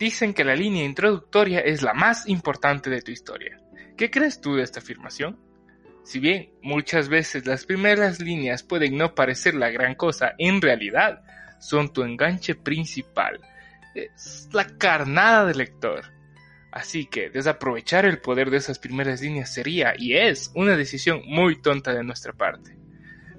Dicen que la línea introductoria es la más importante de tu historia. ¿Qué crees tú de esta afirmación? Si bien muchas veces las primeras líneas pueden no parecer la gran cosa, en realidad son tu enganche principal. Es la carnada del lector. Así que desaprovechar el poder de esas primeras líneas sería y es una decisión muy tonta de nuestra parte.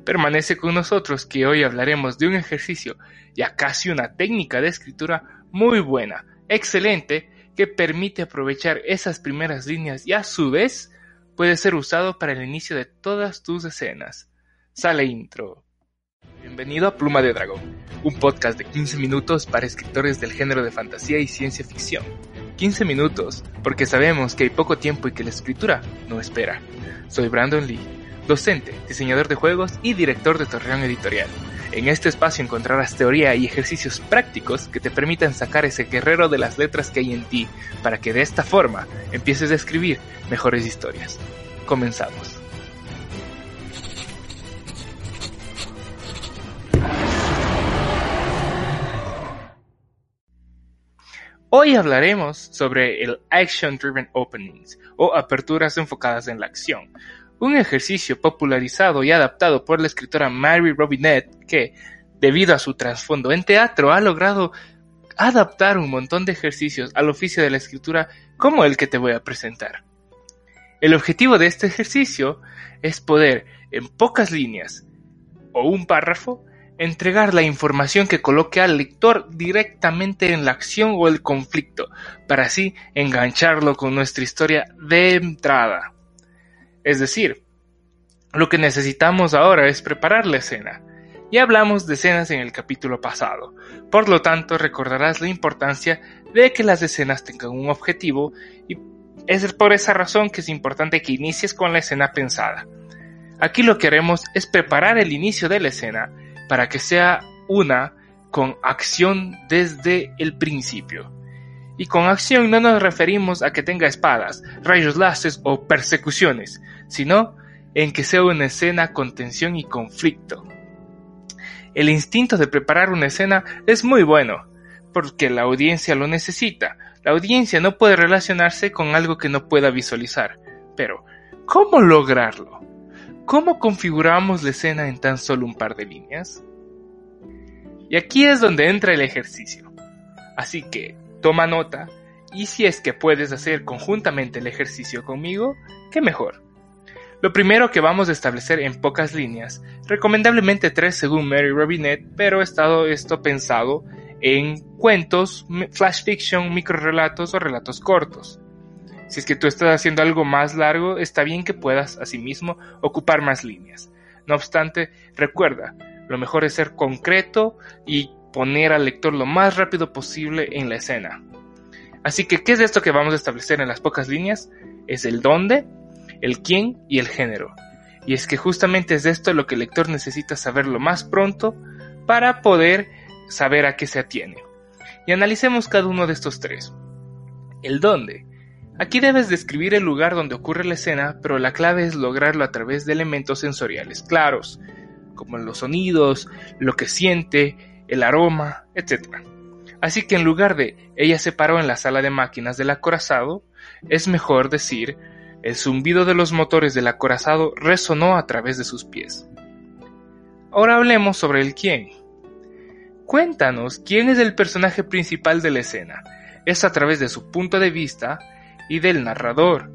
Permanece con nosotros que hoy hablaremos de un ejercicio, ya casi una técnica de escritura muy buena, excelente que permite aprovechar esas primeras líneas y a su vez puede ser usado para el inicio de todas tus escenas. Sale intro. Bienvenido a Pluma de Dragón, un podcast de 15 minutos para escritores del género de fantasía y ciencia ficción. 15 minutos, porque sabemos que hay poco tiempo y que la escritura no espera. Soy Brandon Lee, docente, diseñador de juegos y director de Torreón Editorial. En este espacio encontrarás teoría y ejercicios prácticos que te permitan sacar ese guerrero de las letras que hay en ti, para que de esta forma empieces a escribir mejores historias. Comenzamos. Hoy hablaremos sobre el Action Driven Openings o aperturas enfocadas en la acción, un ejercicio popularizado y adaptado por la escritora Mary Robinette que, debido a su trasfondo en teatro, ha logrado adaptar un montón de ejercicios al oficio de la escritura como el que te voy a presentar. El objetivo de este ejercicio es poder, en pocas líneas o un párrafo, entregar la información que coloque al lector directamente en la acción o el conflicto, para así engancharlo con nuestra historia de entrada. Es decir, lo que necesitamos ahora es preparar la escena. Ya hablamos de escenas en el capítulo pasado, por lo tanto recordarás la importancia de que las escenas tengan un objetivo y es por esa razón que es importante que inicies con la escena pensada. Aquí lo que haremos es preparar el inicio de la escena para que sea una con acción desde el principio. Y con acción no nos referimos a que tenga espadas, rayos láseres o persecuciones, sino en que sea una escena con tensión y conflicto. El instinto de preparar una escena es muy bueno, porque la audiencia lo necesita. La audiencia no puede relacionarse con algo que no pueda visualizar. Pero, ¿cómo lograrlo? ¿Cómo configuramos la escena en tan solo un par de líneas? Y aquí es donde entra el ejercicio. Así que, toma nota, y si es que puedes hacer conjuntamente el ejercicio conmigo, qué mejor. Lo primero que vamos a establecer en pocas líneas, recomendablemente tres según Mary Robinette, pero ha estado esto pensado en cuentos, flash fiction, microrelatos o relatos cortos. Si es que tú estás haciendo algo más largo, está bien que puedas asimismo ocupar más líneas. No obstante, recuerda, lo mejor es ser concreto y poner al lector lo más rápido posible en la escena. Así que, ¿qué es esto que vamos a establecer en las pocas líneas? Es el dónde, el quién y el género. Y es que justamente es esto lo que el lector necesita saber lo más pronto para poder saber a qué se atiene. Y analicemos cada uno de estos tres. El dónde. Aquí debes describir el lugar donde ocurre la escena, pero la clave es lograrlo a través de elementos sensoriales claros, como los sonidos, lo que siente, el aroma, etc. Así que en lugar de ella se paró en la sala de máquinas del acorazado, es mejor decir el zumbido de los motores del acorazado resonó a través de sus pies. Ahora hablemos sobre el quién. Cuéntanos quién es el personaje principal de la escena. Es a través de su punto de vista y del narrador.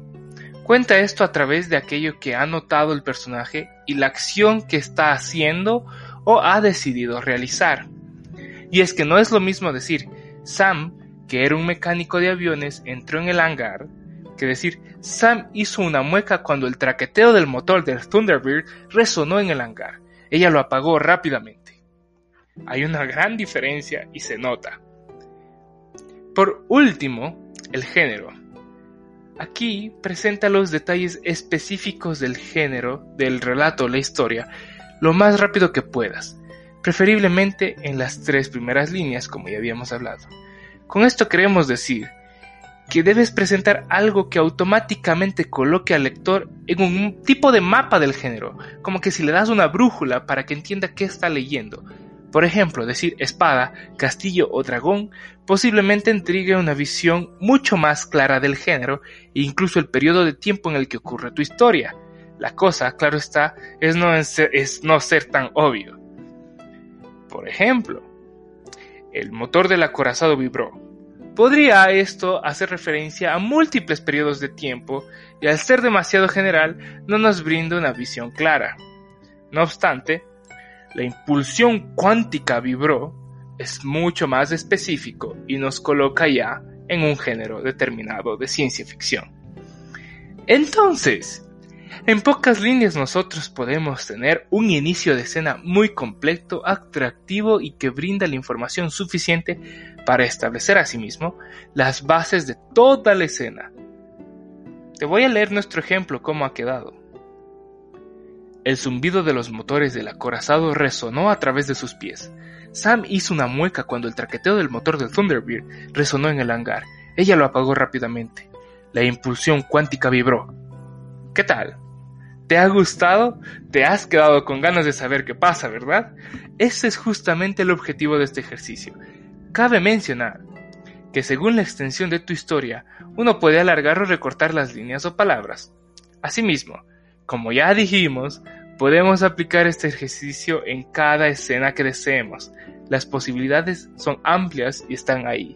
Cuenta esto a través de aquello que ha notado el personaje y la acción que está haciendo o ha decidido realizar. Y es que no es lo mismo decir Sam, que era un mecánico de aviones, entró en el hangar, que decir, Sam hizo una mueca cuando el traqueteo del motor del Thunderbird resonó en el hangar. Ella lo apagó rápidamente. Hay una gran diferencia y se nota. Por último, el género. Aquí presenta los detalles específicos del género, del relato la historia, lo más rápido que puedas, preferiblemente en las tres primeras líneas, como ya habíamos hablado. Con esto queremos decir que debes presentar algo que automáticamente coloque al lector en un tipo de mapa del género, como que si le das una brújula para que entienda qué está leyendo. Por ejemplo, decir espada, castillo o dragón posiblemente intrigue una visión mucho más clara del género e incluso el periodo de tiempo en el que ocurre tu historia. La cosa, claro está, es no, es no ser tan obvio. Ejemplo, el motor del acorazado vibró, Podría esto hacer referencia a múltiples periodos de tiempo y al ser demasiado general no nos brinda una visión clara. No obstante, la impulsión cuántica vibró es mucho más específico y nos coloca ya en un género determinado de ciencia ficción. Entonces, en pocas líneas nosotros podemos tener un inicio de escena muy completo, atractivo y que brinda la información suficiente para establecer asimismo las bases de toda la escena. Te voy a leer nuestro ejemplo cómo ha quedado. El zumbido de los motores del acorazado resonó a través de sus pies. Sam hizo una mueca cuando el traqueteo del motor del Thunderbird resonó en el hangar. Ella lo apagó rápidamente. La impulsión cuántica vibró. ¿Qué tal? ¿Te ha gustado? ¿Te has quedado con ganas de saber qué pasa, verdad? Ese es justamente el objetivo de este ejercicio. Cabe mencionar que según la extensión de tu historia, uno puede alargar o recortar las líneas o palabras. Asimismo, como ya dijimos, podemos aplicar este ejercicio en cada escena que deseemos. Las posibilidades son amplias y están ahí.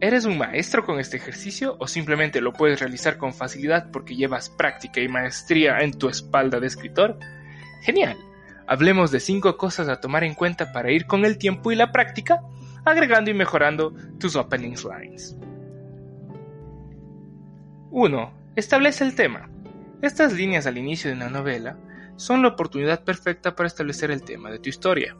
¿Eres un maestro con este ejercicio o simplemente lo puedes realizar con facilidad porque llevas práctica y maestría en tu espalda de escritor? Genial. Hablemos de 5 cosas a tomar en cuenta para ir con el tiempo y la práctica, agregando y mejorando tus opening lines. 1. Establece el tema. Estas líneas al inicio de una novela son la oportunidad perfecta para establecer el tema de tu historia.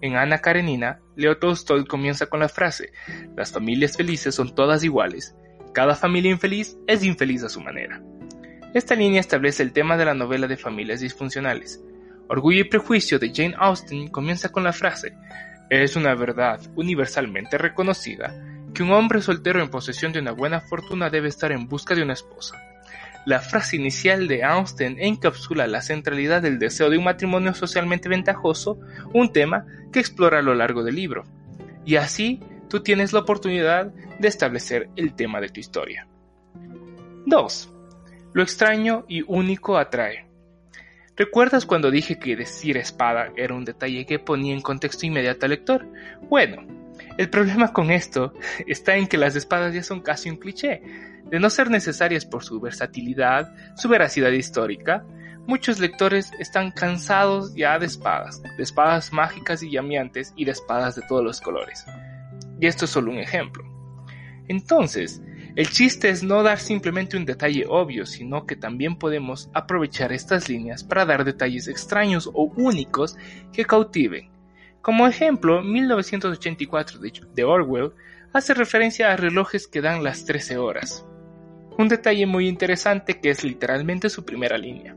En Ana Karenina, Leo Tolstoy comienza con la frase, las familias felices son todas iguales, cada familia infeliz es infeliz a su manera. Esta línea establece el tema de la novela de familias disfuncionales. Orgullo y prejuicio de Jane Austen comienza con la frase, es una verdad universalmente reconocida que un hombre soltero en posesión de una buena fortuna debe estar en busca de una esposa. La frase inicial de Austen encapsula la centralidad del deseo de un matrimonio socialmente ventajoso, un tema que explora a lo largo del libro. Y así tú tienes la oportunidad de establecer el tema de tu historia. 2. Lo extraño y único atrae. ¿Recuerdas cuando dije que decir espada era un detalle que ponía en contexto inmediato al lector? Bueno, el problema con esto está en que las espadas ya son casi un cliché de no ser necesarias por su versatilidad, su veracidad histórica, muchos lectores están cansados ya de espadas, de espadas mágicas y llameantes y de espadas de todos los colores. Y esto es solo un ejemplo. Entonces, el chiste es no dar simplemente un detalle obvio, sino que también podemos aprovechar estas líneas para dar detalles extraños o únicos que cautiven. Como ejemplo, 1984 de Orwell hace referencia a relojes que dan las 13 horas un detalle muy interesante que es literalmente su primera línea.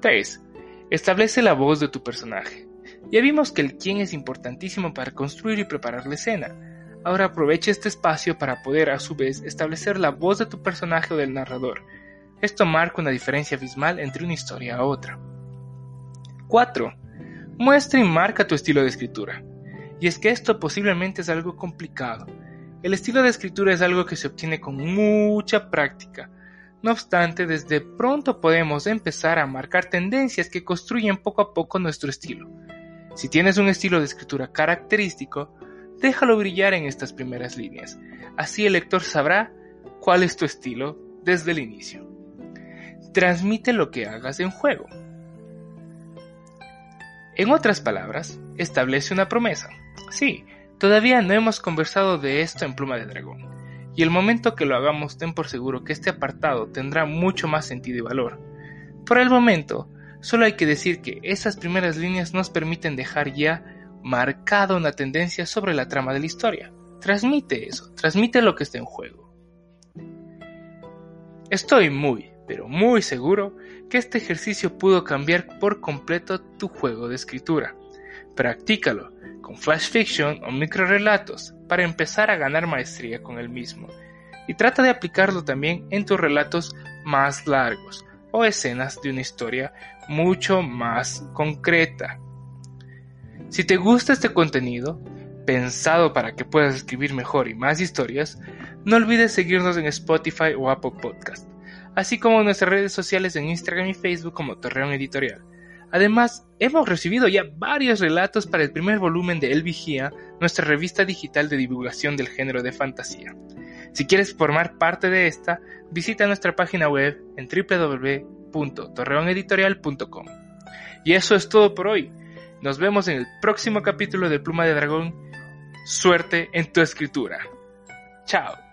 3. Establece la voz de tu personaje. Ya vimos que el quién es importantísimo para construir y preparar la escena. Ahora aprovecha este espacio para poder a su vez establecer la voz de tu personaje o del narrador. Esto marca una diferencia abismal entre una historia a otra. 4. Muestra y marca tu estilo de escritura. Y es que esto posiblemente es algo complicado, el estilo de escritura es algo que se obtiene con mucha práctica. No obstante, desde pronto podemos empezar a marcar tendencias que construyen poco a poco nuestro estilo. Si tienes un estilo de escritura característico, déjalo brillar en estas primeras líneas. Así el lector sabrá cuál es tu estilo desde el inicio. Transmite lo que hagas en juego. En otras palabras, establece una promesa. Sí, Todavía no hemos conversado de esto en Pluma de Dragón, y el momento que lo hagamos ten por seguro que este apartado tendrá mucho más sentido y valor. Por el momento, solo hay que decir que esas primeras líneas nos permiten dejar ya marcado una tendencia sobre la trama de la historia. Transmite eso, transmite lo que está en juego. Estoy muy, pero muy seguro que este ejercicio pudo cambiar por completo tu juego de escritura. Practícalo con flash fiction o microrelatos para empezar a ganar maestría con el mismo. Y trata de aplicarlo también en tus relatos más largos o escenas de una historia mucho más concreta. Si te gusta este contenido, pensado para que puedas escribir mejor y más historias, no olvides seguirnos en Spotify o Apple Podcast, así como en nuestras redes sociales en Instagram y Facebook como Torreón Editorial. Además, hemos recibido ya varios relatos para el primer volumen de El Vigía, nuestra revista digital de divulgación del género de fantasía. Si quieres formar parte de esta, visita nuestra página web en www.torreoneditorial.com. Y eso es todo por hoy. Nos vemos en el próximo capítulo de Pluma de Dragón. Suerte en tu escritura. Chao.